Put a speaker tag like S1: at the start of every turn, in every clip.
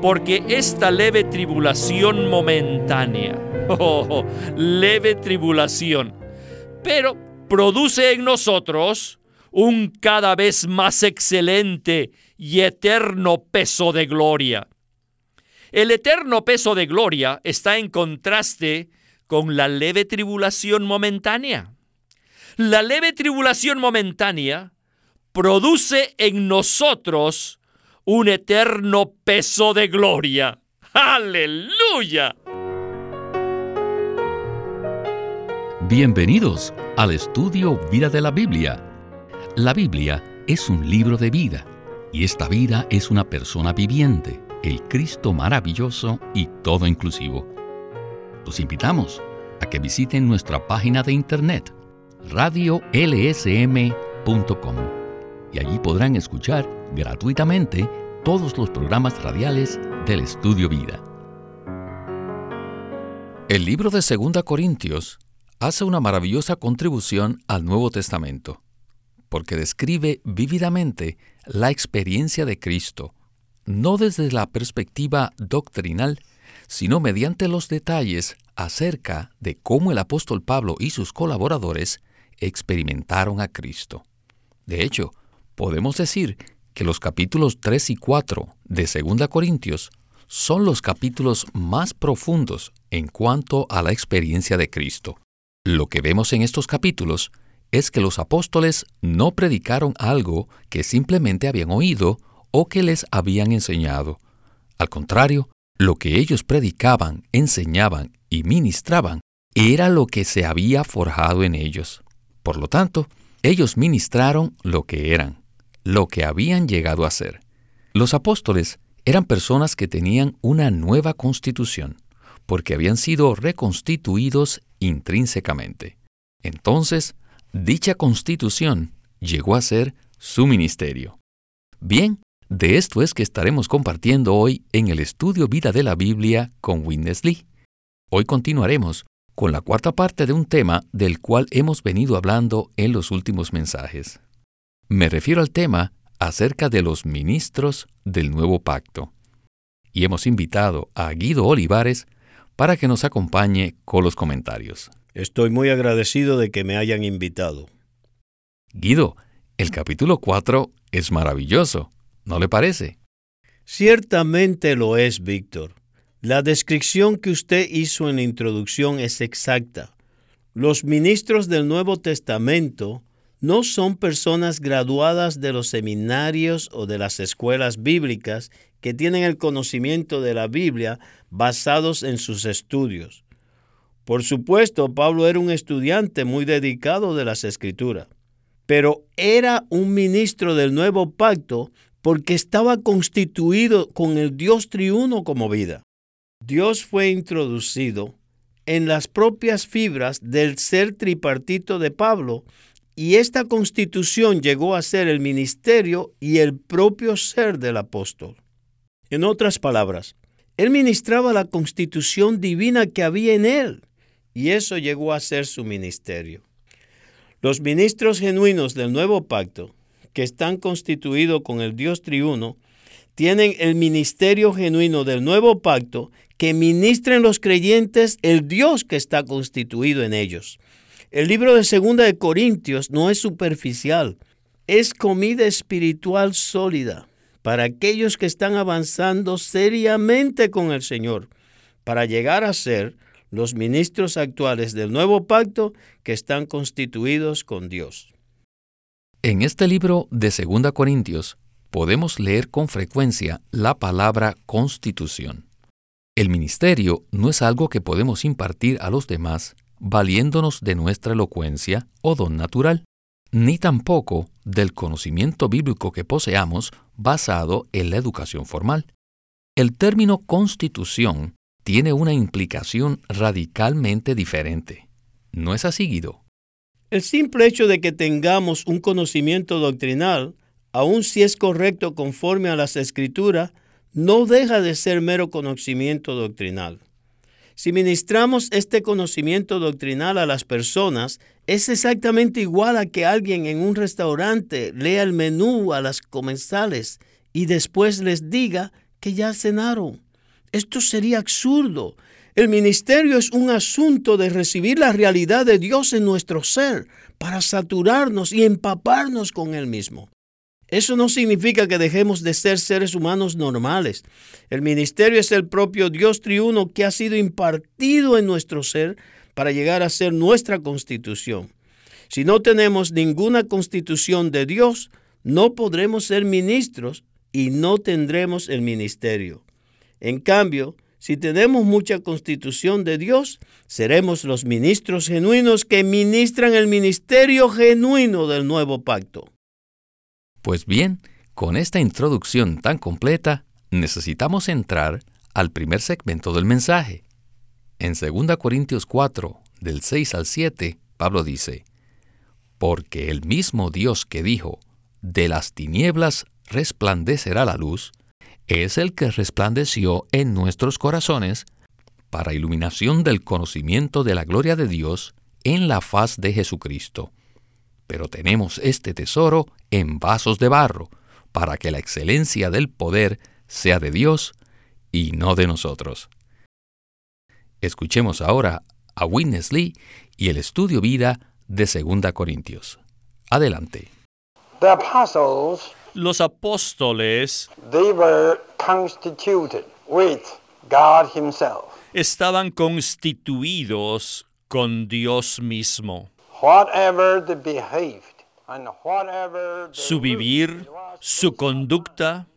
S1: porque esta leve tribulación momentánea, oh, leve tribulación, pero produce en nosotros un cada vez más excelente y eterno peso de gloria. El eterno peso de gloria está en contraste con la leve tribulación momentánea. La leve tribulación momentánea produce en nosotros un eterno peso de gloria. ¡Aleluya!
S2: Bienvenidos al estudio Vida de la Biblia. La Biblia es un libro de vida y esta vida es una persona viviente, el Cristo maravilloso y todo inclusivo. Los invitamos a que visiten nuestra página de internet radiolsm.com y allí podrán escuchar gratuitamente todos los programas radiales del Estudio Vida. El libro de 2 Corintios hace una maravillosa contribución al Nuevo Testamento, porque describe vívidamente la experiencia de Cristo, no desde la perspectiva doctrinal, sino mediante los detalles acerca de cómo el apóstol Pablo y sus colaboradores experimentaron a Cristo. De hecho, podemos decir que los capítulos 3 y 4 de 2 Corintios son los capítulos más profundos en cuanto a la experiencia de Cristo. Lo que vemos en estos capítulos es que los apóstoles no predicaron algo que simplemente habían oído o que les habían enseñado. Al contrario, lo que ellos predicaban, enseñaban y ministraban era lo que se había forjado en ellos. Por lo tanto, ellos ministraron lo que eran, lo que habían llegado a ser. Los apóstoles eran personas que tenían una nueva constitución, porque habían sido reconstituidos intrínsecamente. Entonces, dicha constitución llegó a ser su ministerio. Bien, de esto es que estaremos compartiendo hoy en el estudio Vida de la Biblia con Witness Lee. Hoy continuaremos con la cuarta parte de un tema del cual hemos venido hablando en los últimos mensajes. Me refiero al tema acerca de los ministros del nuevo pacto. Y hemos invitado a Guido Olivares para que nos acompañe con los comentarios.
S3: Estoy muy agradecido de que me hayan invitado.
S2: Guido, el capítulo 4 es maravilloso, ¿no le parece?
S3: Ciertamente lo es, Víctor. La descripción que usted hizo en la introducción es exacta. Los ministros del Nuevo Testamento no son personas graduadas de los seminarios o de las escuelas bíblicas que tienen el conocimiento de la Biblia basados en sus estudios. Por supuesto, Pablo era un estudiante muy dedicado de las escrituras, pero era un ministro del nuevo pacto porque estaba constituido con el Dios triuno como vida. Dios fue introducido en las propias fibras del ser tripartito de Pablo y esta constitución llegó a ser el ministerio y el propio ser del apóstol. En otras palabras, él ministraba la constitución divina que había en él y eso llegó a ser su ministerio. Los ministros genuinos del nuevo pacto, que están constituidos con el Dios triuno, tienen el ministerio genuino del nuevo pacto que ministren los creyentes el Dios que está constituido en ellos. El libro de Segunda de Corintios no es superficial, es comida espiritual sólida para aquellos que están avanzando seriamente con el Señor, para llegar a ser los ministros actuales del nuevo pacto que están constituidos con Dios.
S2: En este libro de Segunda Corintios podemos leer con frecuencia la palabra constitución. El ministerio no es algo que podemos impartir a los demás valiéndonos de nuestra elocuencia o don natural, ni tampoco del conocimiento bíblico que poseamos basado en la educación formal. El término constitución tiene una implicación radicalmente diferente. ¿No es así?
S3: El simple hecho de que tengamos un conocimiento doctrinal, aun si es correcto conforme a las escrituras, no deja de ser mero conocimiento doctrinal. Si ministramos este conocimiento doctrinal a las personas, es exactamente igual a que alguien en un restaurante lea el menú a las comensales y después les diga que ya cenaron. Esto sería absurdo. El ministerio es un asunto de recibir la realidad de Dios en nuestro ser para saturarnos y empaparnos con Él mismo. Eso no significa que dejemos de ser seres humanos normales. El ministerio es el propio Dios triuno que ha sido impartido en nuestro ser para llegar a ser nuestra constitución. Si no tenemos ninguna constitución de Dios, no podremos ser ministros y no tendremos el ministerio. En cambio, si tenemos mucha constitución de Dios, seremos los ministros genuinos que ministran el ministerio genuino del nuevo pacto.
S2: Pues bien, con esta introducción tan completa, necesitamos entrar al primer segmento del mensaje. En 2 Corintios 4, del 6 al 7, Pablo dice, Porque el mismo Dios que dijo, de las tinieblas resplandecerá la luz, es el que resplandeció en nuestros corazones para iluminación del conocimiento de la gloria de Dios en la faz de Jesucristo. Pero tenemos este tesoro en vasos de barro, para que la excelencia del poder sea de Dios y no de nosotros. Escuchemos ahora a Witness Lee y el estudio vida de 2 Corintios. Adelante.
S1: Los apóstoles estaban constituidos con Dios mismo. Su vivir, su conducta,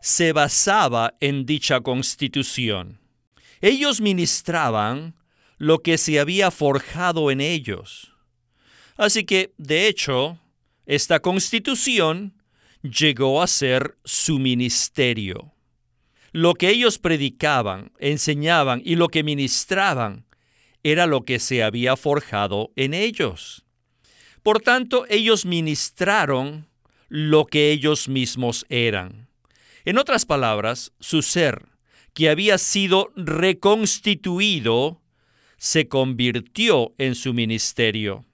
S1: se basaba en dicha constitución. Ellos ministraban lo que se había forjado en ellos. Así que, de hecho, esta constitución llegó a ser su ministerio. Lo que ellos predicaban, enseñaban y lo que ministraban era lo que se había forjado en ellos. Por tanto, ellos ministraron lo que ellos mismos eran. En otras palabras, su ser, que había sido reconstituido, se convirtió en su ministerio.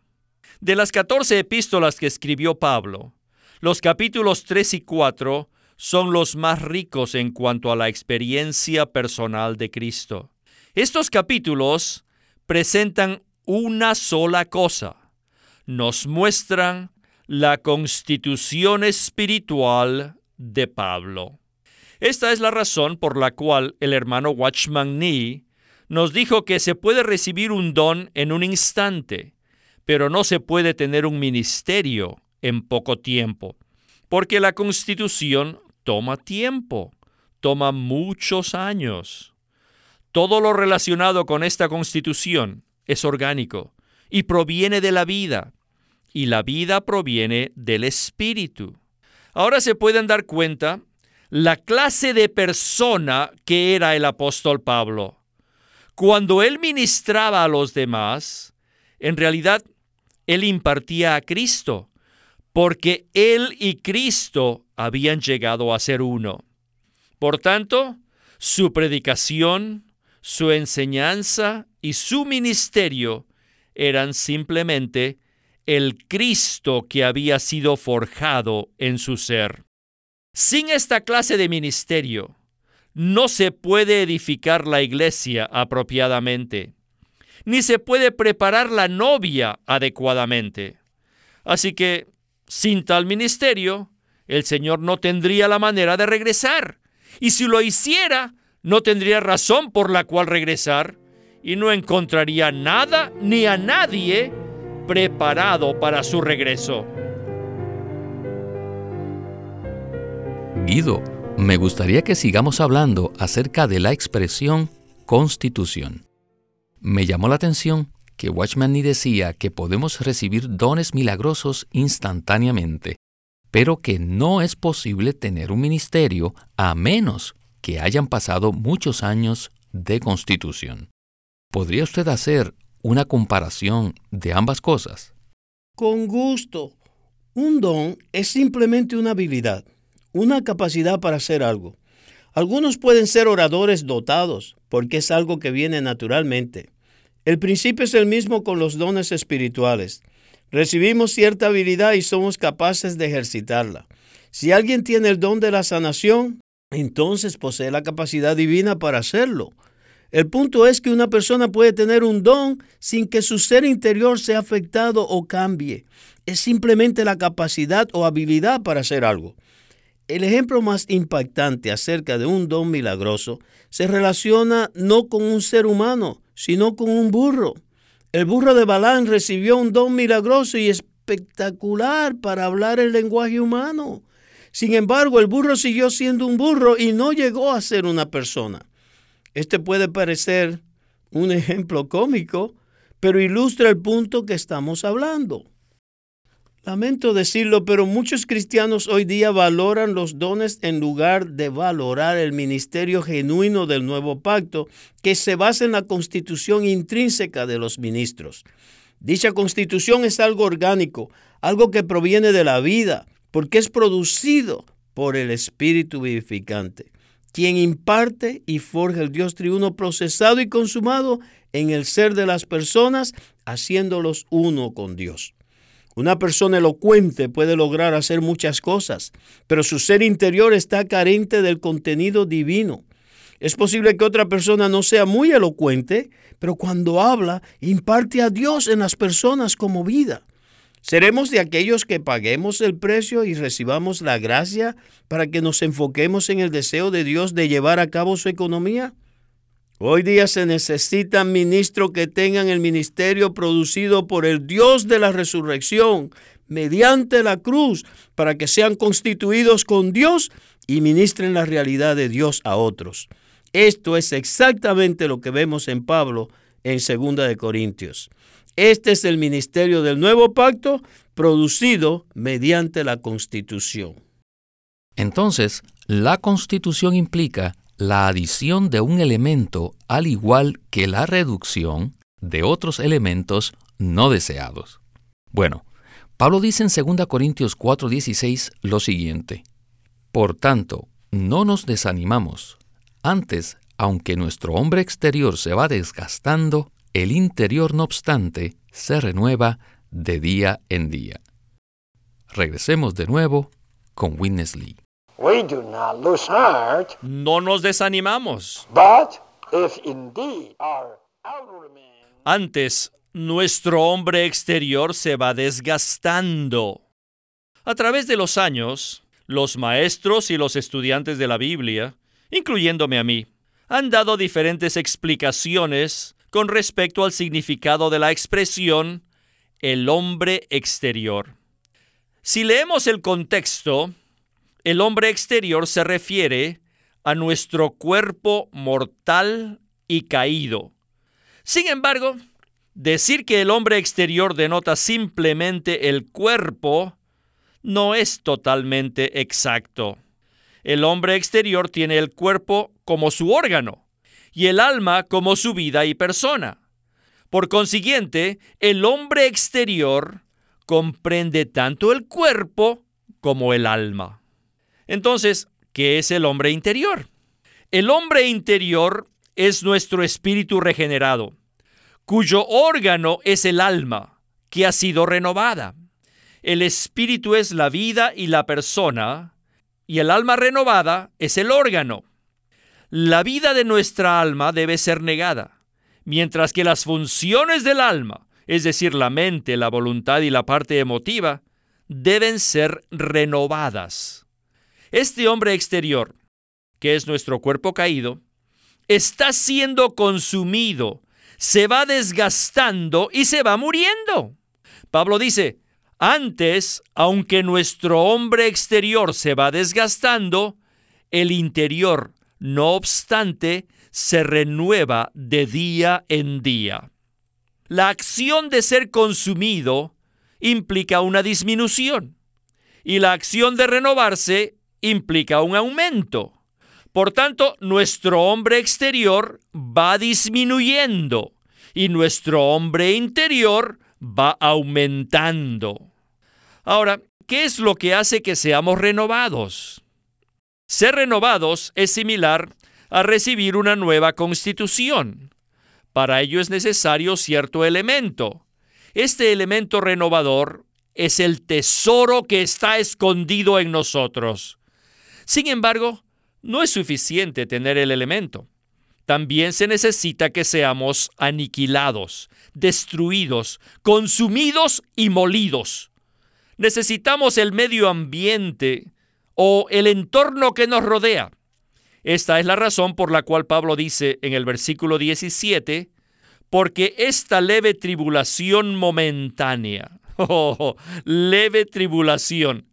S1: De las 14 epístolas que escribió Pablo, los capítulos 3 y 4 son los más ricos en cuanto a la experiencia personal de Cristo. Estos capítulos presentan una sola cosa. Nos muestran la constitución espiritual de Pablo. Esta es la razón por la cual el hermano Watchman Nee nos dijo que se puede recibir un don en un instante, pero no se puede tener un ministerio en poco tiempo, porque la constitución toma tiempo, toma muchos años. Todo lo relacionado con esta constitución es orgánico y proviene de la vida, y la vida proviene del espíritu. Ahora se pueden dar cuenta la clase de persona que era el apóstol Pablo. Cuando él ministraba a los demás, en realidad él impartía a Cristo, porque él y Cristo habían llegado a ser uno. Por tanto, su predicación, su enseñanza y su ministerio eran simplemente el Cristo que había sido forjado en su ser. Sin esta clase de ministerio, no se puede edificar la iglesia apropiadamente ni se puede preparar la novia adecuadamente. Así que, sin tal ministerio, el Señor no tendría la manera de regresar. Y si lo hiciera, no tendría razón por la cual regresar y no encontraría nada ni a nadie preparado para su regreso.
S2: Guido, me gustaría que sigamos hablando acerca de la expresión constitución. Me llamó la atención que Watchman Nee decía que podemos recibir dones milagrosos instantáneamente, pero que no es posible tener un ministerio a menos que hayan pasado muchos años de constitución. ¿Podría usted hacer una comparación de ambas cosas?
S3: Con gusto. Un don es simplemente una habilidad, una capacidad para hacer algo. Algunos pueden ser oradores dotados, porque es algo que viene naturalmente. El principio es el mismo con los dones espirituales. Recibimos cierta habilidad y somos capaces de ejercitarla. Si alguien tiene el don de la sanación, entonces posee la capacidad divina para hacerlo. El punto es que una persona puede tener un don sin que su ser interior sea afectado o cambie. Es simplemente la capacidad o habilidad para hacer algo. El ejemplo más impactante acerca de un don milagroso se relaciona no con un ser humano, sino con un burro. El burro de Balán recibió un don milagroso y espectacular para hablar el lenguaje humano. Sin embargo, el burro siguió siendo un burro y no llegó a ser una persona. Este puede parecer un ejemplo cómico, pero ilustra el punto que estamos hablando. Lamento decirlo, pero muchos cristianos hoy día valoran los dones en lugar de valorar el ministerio genuino del nuevo pacto que se basa en la constitución intrínseca de los ministros. Dicha constitución es algo orgánico, algo que proviene de la vida, porque es producido por el Espíritu vivificante quien imparte y forja el Dios triuno procesado y consumado en el ser de las personas, haciéndolos uno con Dios. Una persona elocuente puede lograr hacer muchas cosas, pero su ser interior está carente del contenido divino. Es posible que otra persona no sea muy elocuente, pero cuando habla, imparte a Dios en las personas como vida. ¿Seremos de aquellos que paguemos el precio y recibamos la gracia para que nos enfoquemos en el deseo de Dios de llevar a cabo su economía? Hoy día se necesitan ministros que tengan el ministerio producido por el Dios de la resurrección mediante la cruz para que sean constituidos con Dios y ministren la realidad de Dios a otros. Esto es exactamente lo que vemos en Pablo en 2 de Corintios. Este es el ministerio del nuevo pacto producido mediante la constitución.
S2: Entonces, la constitución implica la adición de un elemento al igual que la reducción de otros elementos no deseados. Bueno, Pablo dice en 2 Corintios 4:16 lo siguiente, Por tanto, no nos desanimamos. Antes, aunque nuestro hombre exterior se va desgastando, el interior, no obstante, se renueva de día en día. Regresemos de nuevo con Witness Lee.
S1: No nos desanimamos. Antes, nuestro hombre exterior se va desgastando. A través de los años, los maestros y los estudiantes de la Biblia, incluyéndome a mí, han dado diferentes explicaciones con respecto al significado de la expresión el hombre exterior. Si leemos el contexto, el hombre exterior se refiere a nuestro cuerpo mortal y caído. Sin embargo, decir que el hombre exterior denota simplemente el cuerpo no es totalmente exacto. El hombre exterior tiene el cuerpo como su órgano y el alma como su vida y persona. Por consiguiente, el hombre exterior comprende tanto el cuerpo como el alma. Entonces, ¿qué es el hombre interior? El hombre interior es nuestro espíritu regenerado, cuyo órgano es el alma, que ha sido renovada. El espíritu es la vida y la persona, y el alma renovada es el órgano. La vida de nuestra alma debe ser negada, mientras que las funciones del alma, es decir, la mente, la voluntad y la parte emotiva, deben ser renovadas. Este hombre exterior, que es nuestro cuerpo caído, está siendo consumido, se va desgastando y se va muriendo. Pablo dice, antes, aunque nuestro hombre exterior se va desgastando, el interior no obstante, se renueva de día en día. La acción de ser consumido implica una disminución y la acción de renovarse implica un aumento. Por tanto, nuestro hombre exterior va disminuyendo y nuestro hombre interior va aumentando. Ahora, ¿qué es lo que hace que seamos renovados? Ser renovados es similar a recibir una nueva constitución. Para ello es necesario cierto elemento. Este elemento renovador es el tesoro que está escondido en nosotros. Sin embargo, no es suficiente tener el elemento. También se necesita que seamos aniquilados, destruidos, consumidos y molidos. Necesitamos el medio ambiente o el entorno que nos rodea. Esta es la razón por la cual Pablo dice en el versículo 17, porque esta leve tribulación momentánea, oh, leve tribulación,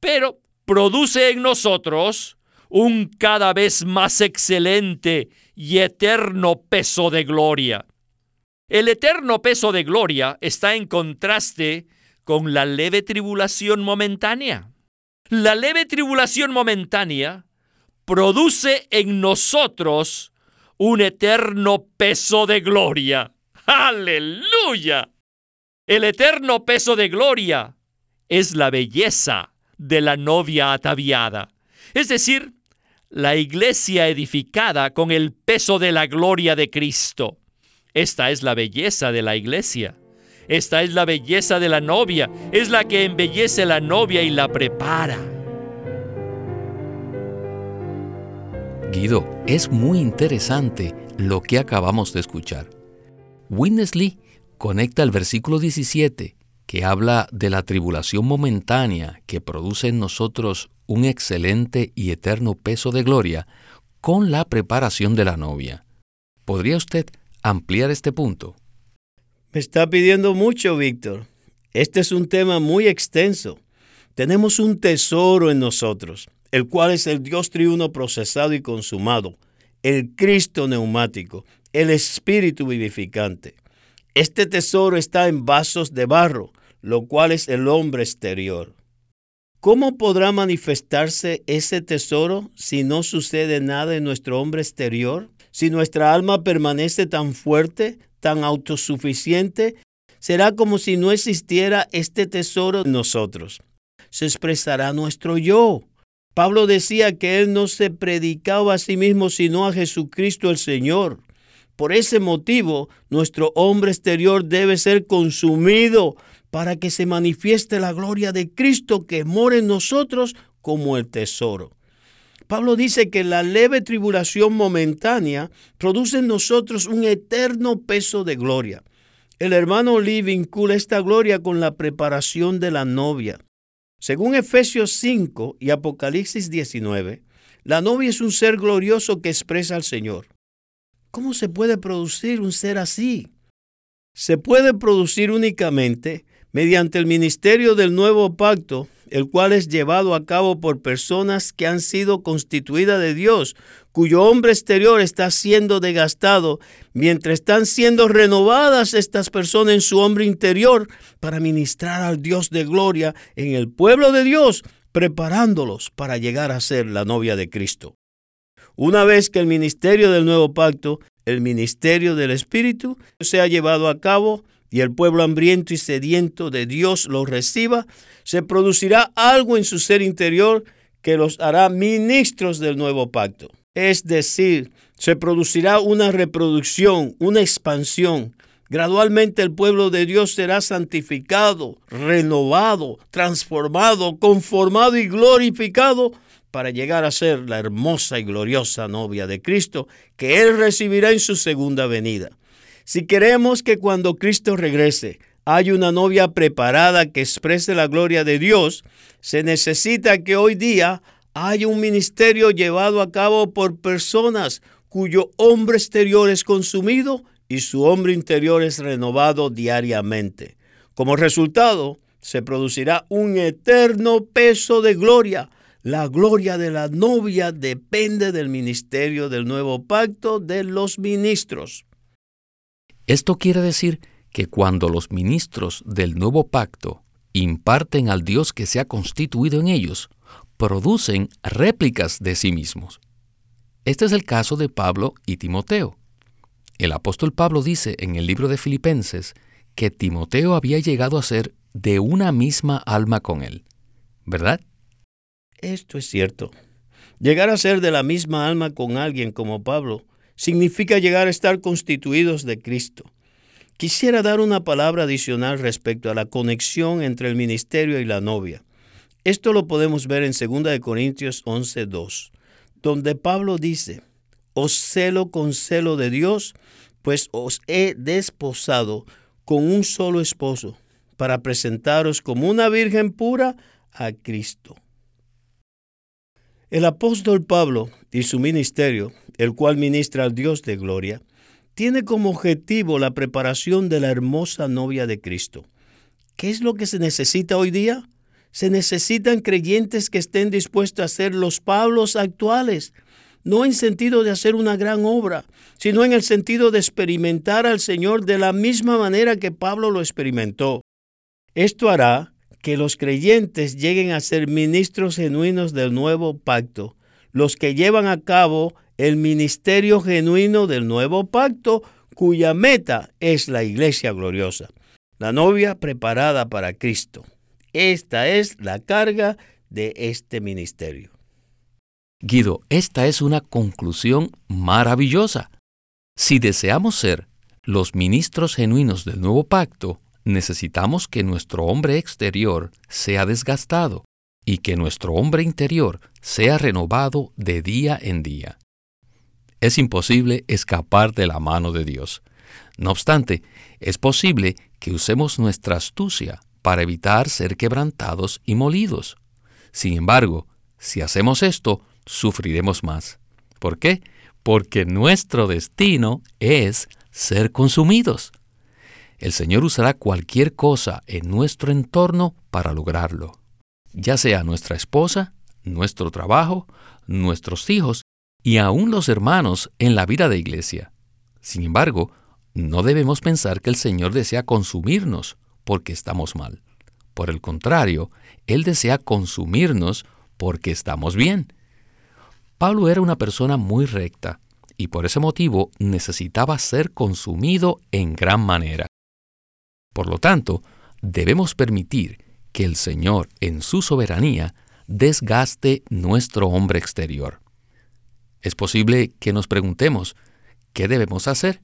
S1: pero produce en nosotros un cada vez más excelente y eterno peso de gloria. El eterno peso de gloria está en contraste con la leve tribulación momentánea. La leve tribulación momentánea produce en nosotros un eterno peso de gloria. Aleluya. El eterno peso de gloria es la belleza de la novia ataviada, es decir, la iglesia edificada con el peso de la gloria de Cristo. Esta es la belleza de la iglesia. Esta es la belleza de la novia, es la que embellece la novia y la prepara.
S2: Guido, es muy interesante lo que acabamos de escuchar. Winnesley conecta el versículo 17, que habla de la tribulación momentánea que produce en nosotros un excelente y eterno peso de gloria, con la preparación de la novia. ¿Podría usted ampliar este punto?
S3: Me está pidiendo mucho, Víctor. Este es un tema muy extenso. Tenemos un tesoro en nosotros, el cual es el Dios triuno procesado y consumado, el Cristo neumático, el Espíritu vivificante. Este tesoro está en vasos de barro, lo cual es el hombre exterior. ¿Cómo podrá manifestarse ese tesoro si no sucede nada en nuestro hombre exterior? Si nuestra alma permanece tan fuerte, tan autosuficiente, será como si no existiera este tesoro en nosotros. Se expresará nuestro yo. Pablo decía que él no se predicaba a sí mismo sino a Jesucristo el Señor. Por ese motivo, nuestro hombre exterior debe ser consumido para que se manifieste la gloria de Cristo que mora en nosotros como el tesoro. Pablo dice que la leve tribulación momentánea produce en nosotros un eterno peso de gloria. El hermano Lee vincula esta gloria con la preparación de la novia. Según Efesios 5 y Apocalipsis 19, la novia es un ser glorioso que expresa al Señor. ¿Cómo se puede producir un ser así? Se puede producir únicamente mediante el ministerio del nuevo pacto el cual es llevado a cabo por personas que han sido constituidas de Dios, cuyo hombre exterior está siendo desgastado, mientras están siendo renovadas estas personas en su hombre interior para ministrar al Dios de gloria en el pueblo de Dios, preparándolos para llegar a ser la novia de Cristo. Una vez que el ministerio del nuevo pacto, el ministerio del Espíritu, se ha llevado a cabo, y el pueblo hambriento y sediento de Dios los reciba, se producirá algo en su ser interior que los hará ministros del nuevo pacto. Es decir, se producirá una reproducción, una expansión. Gradualmente el pueblo de Dios será santificado, renovado, transformado, conformado y glorificado para llegar a ser la hermosa y gloriosa novia de Cristo que Él recibirá en su segunda venida. Si queremos que cuando Cristo regrese haya una novia preparada que exprese la gloria de Dios, se necesita que hoy día haya un ministerio llevado a cabo por personas cuyo hombre exterior es consumido y su hombre interior es renovado diariamente. Como resultado, se producirá un eterno peso de gloria. La gloria de la novia depende del ministerio del nuevo pacto de los ministros.
S2: Esto quiere decir que cuando los ministros del nuevo pacto imparten al Dios que se ha constituido en ellos, producen réplicas de sí mismos. Este es el caso de Pablo y Timoteo. El apóstol Pablo dice en el libro de Filipenses que Timoteo había llegado a ser de una misma alma con él, ¿verdad?
S3: Esto es cierto. Llegar a ser de la misma alma con alguien como Pablo significa llegar a estar constituidos de Cristo. Quisiera dar una palabra adicional respecto a la conexión entre el ministerio y la novia. Esto lo podemos ver en 2 Corintios 11:2, donde Pablo dice, os celo con celo de Dios, pues os he desposado con un solo esposo, para presentaros como una virgen pura a Cristo. El apóstol Pablo y su ministerio, el cual ministra al Dios de gloria, tiene como objetivo la preparación de la hermosa novia de Cristo. ¿Qué es lo que se necesita hoy día? Se necesitan creyentes que estén dispuestos a ser los Pablos actuales, no en sentido de hacer una gran obra, sino en el sentido de experimentar al Señor de la misma manera que Pablo lo experimentó. Esto hará que los creyentes lleguen a ser ministros genuinos del nuevo pacto, los que llevan a cabo el ministerio genuino del nuevo pacto, cuya meta es la iglesia gloriosa, la novia preparada para Cristo. Esta es la carga de este ministerio.
S2: Guido, esta es una conclusión maravillosa. Si deseamos ser los ministros genuinos del nuevo pacto, necesitamos que nuestro hombre exterior sea desgastado y que nuestro hombre interior sea renovado de día en día. Es imposible escapar de la mano de Dios. No obstante, es posible que usemos nuestra astucia para evitar ser quebrantados y molidos. Sin embargo, si hacemos esto, sufriremos más. ¿Por qué? Porque nuestro destino es ser consumidos. El Señor usará cualquier cosa en nuestro entorno para lograrlo, ya sea nuestra esposa, nuestro trabajo, nuestros hijos y aún los hermanos en la vida de iglesia. Sin embargo, no debemos pensar que el Señor desea consumirnos porque estamos mal. Por el contrario, Él desea consumirnos porque estamos bien. Pablo era una persona muy recta y por ese motivo necesitaba ser consumido en gran manera. Por lo tanto, debemos permitir que el Señor, en su soberanía, desgaste nuestro hombre exterior. Es posible que nos preguntemos, ¿qué debemos hacer?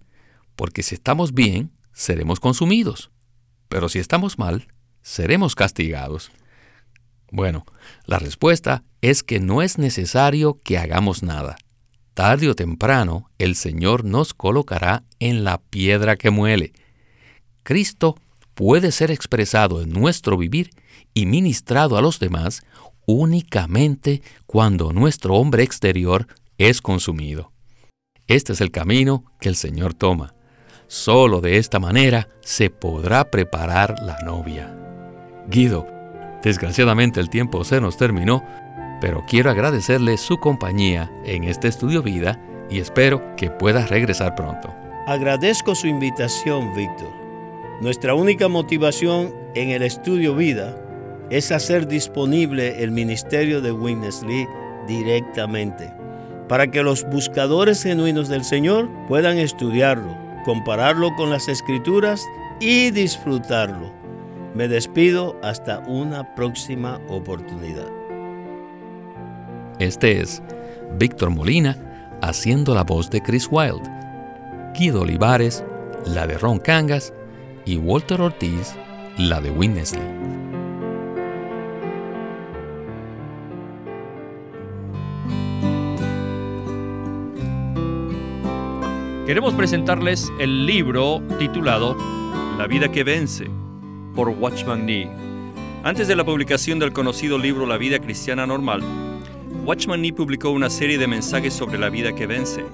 S2: Porque si estamos bien, seremos consumidos. Pero si estamos mal, seremos castigados. Bueno, la respuesta es que no es necesario que hagamos nada. Tarde o temprano el Señor nos colocará en la piedra que muele. Cristo puede ser expresado en nuestro vivir y ministrado a los demás únicamente cuando nuestro hombre exterior es consumido. Este es el camino que el Señor toma. Solo de esta manera se podrá preparar la novia. Guido, Desgraciadamente el tiempo se nos terminó, pero quiero agradecerle su compañía en este estudio vida y espero que pueda regresar pronto.
S3: Agradezco su invitación, Víctor. Nuestra única motivación en el estudio vida es hacer disponible el ministerio de Witness Lee directamente, para que los buscadores genuinos del Señor puedan estudiarlo, compararlo con las escrituras y disfrutarlo. Me despido hasta una próxima oportunidad.
S2: Este es Víctor Molina haciendo la voz de Chris Wilde, Guido Olivares, la de Ron Cangas y Walter Ortiz, la de Winnesley.
S1: Queremos presentarles el libro titulado La vida que vence por Watchman Nee. Antes de la publicación del conocido libro La vida cristiana normal, Watchman Nee publicó una serie de mensajes sobre la vida que vence.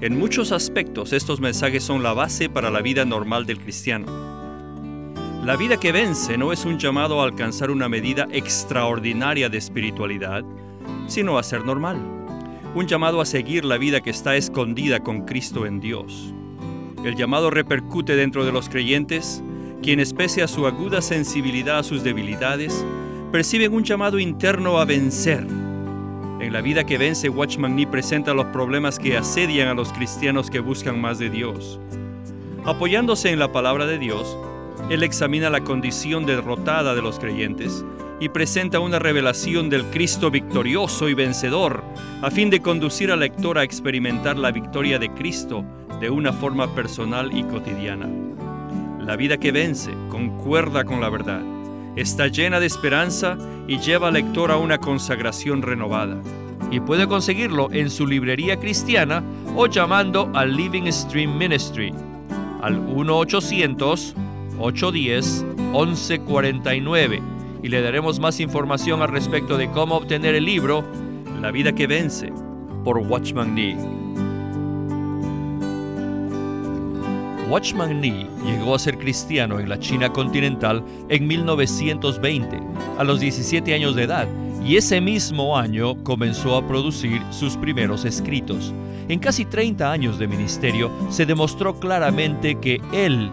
S1: En muchos aspectos estos mensajes son la base para la vida normal del cristiano. La vida que vence no es un llamado a alcanzar una medida extraordinaria de espiritualidad, sino a ser normal. Un llamado a seguir la vida que está escondida con Cristo en Dios. El llamado repercute dentro de los creyentes quienes pese a su aguda sensibilidad a sus debilidades, perciben un llamado interno a vencer. En la vida que vence, Watchman Nee presenta los problemas que asedian a los cristianos que buscan más de Dios. Apoyándose en la palabra de Dios, él examina la condición derrotada de los creyentes y presenta una revelación del Cristo victorioso y vencedor, a fin de conducir al lector a experimentar la victoria de Cristo de una forma personal y cotidiana. La vida que vence concuerda con la verdad, está llena de esperanza y lleva al lector a una consagración renovada. y puede conseguirlo en su librería cristiana o llamando al Living Stream Ministry al 1-800-810-1149 y le daremos más información al respecto de cómo obtener el libro La vida que vence por Watchman Nee. Watchman Nee llegó a ser cristiano en la China continental en 1920, a los 17 años de edad, y ese mismo año comenzó a producir sus primeros escritos. En casi 30 años de ministerio se demostró claramente que él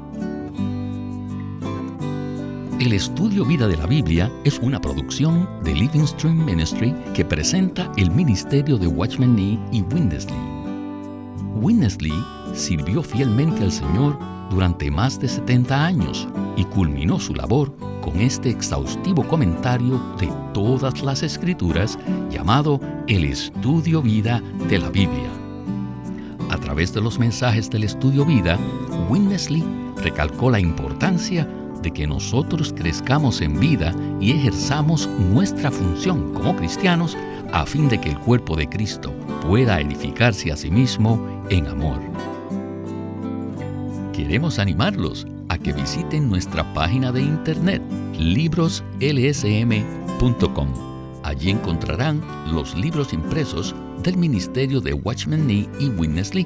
S2: El estudio Vida de la Biblia es una producción de Living Stream Ministry que presenta el ministerio de Watchman Nee y Winnesley. Winnesley sirvió fielmente al Señor durante más de 70 años y culminó su labor con este exhaustivo comentario de todas las escrituras llamado El Estudio Vida de la Biblia. A través de los mensajes del Estudio Vida, Winnesley recalcó la importancia de que nosotros crezcamos en vida y ejerzamos nuestra función como cristianos a fin de que el cuerpo de Cristo pueda edificarse a sí mismo en amor. Queremos animarlos a que visiten nuestra página de internet libroslsm.com. Allí encontrarán los libros impresos del Ministerio de Watchman Nee y Witness Lee